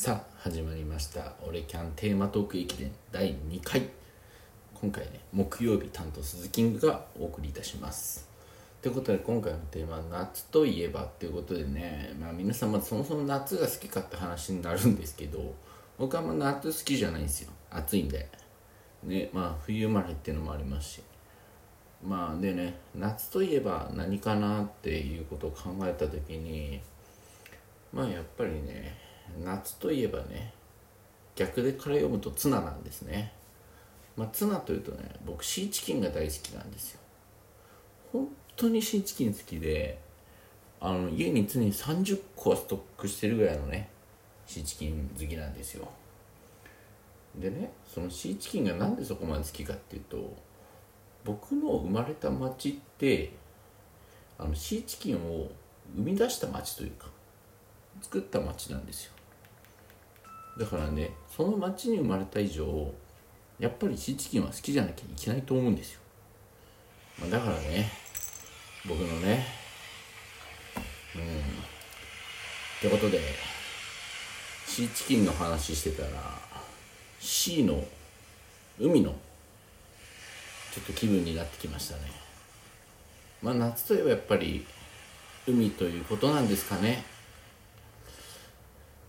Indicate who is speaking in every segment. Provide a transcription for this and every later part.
Speaker 1: さあ始まりました「俺キャンテーマトーク駅伝」第2回。今回ね木曜日担当鈴キングがお送りいたします。ということで今回のテーマは「夏といえば」っていうことでねまあ皆さんまずそもそも夏が好きかって話になるんですけど僕はあんま夏好きじゃないんですよ。暑いんで。ねまあ冬生まれっていうのもありますし。まあでね夏といえば何かなっていうことを考えた時にまあやっぱりね夏といえばね逆でから読むとツナなんですね。まあツナというとね僕シーチキンが大好きなんですよ。本当にシーチキン好きであの家に常に30個はストックしてるぐらいのねシーチキン好きなんですよ。でねそのシーチキンがなんでそこまで好きかっていうと僕の生まれた町ってあのシーチキンを生み出した町というか作った町なんですよ。だからねその町に生まれた以上やっぱりシーチキンは好きじゃなきゃいけないと思うんですよ、まあ、だからね僕のねうん。ってことでシーチキンの話してたら C の海のちょっと気分になってきましたね。まあ夏といえばやっぱり海ということなんですかね。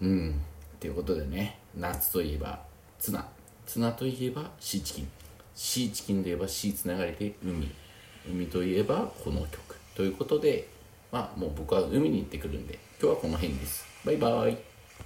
Speaker 1: うん。ということでね夏といえばツナ。ツナといえばシーチキン。シーチキンといえばシーつながりで海。海といえばこの曲。ということでまあもう僕は海に行ってくるんで今日はこの辺です。バイバーイ。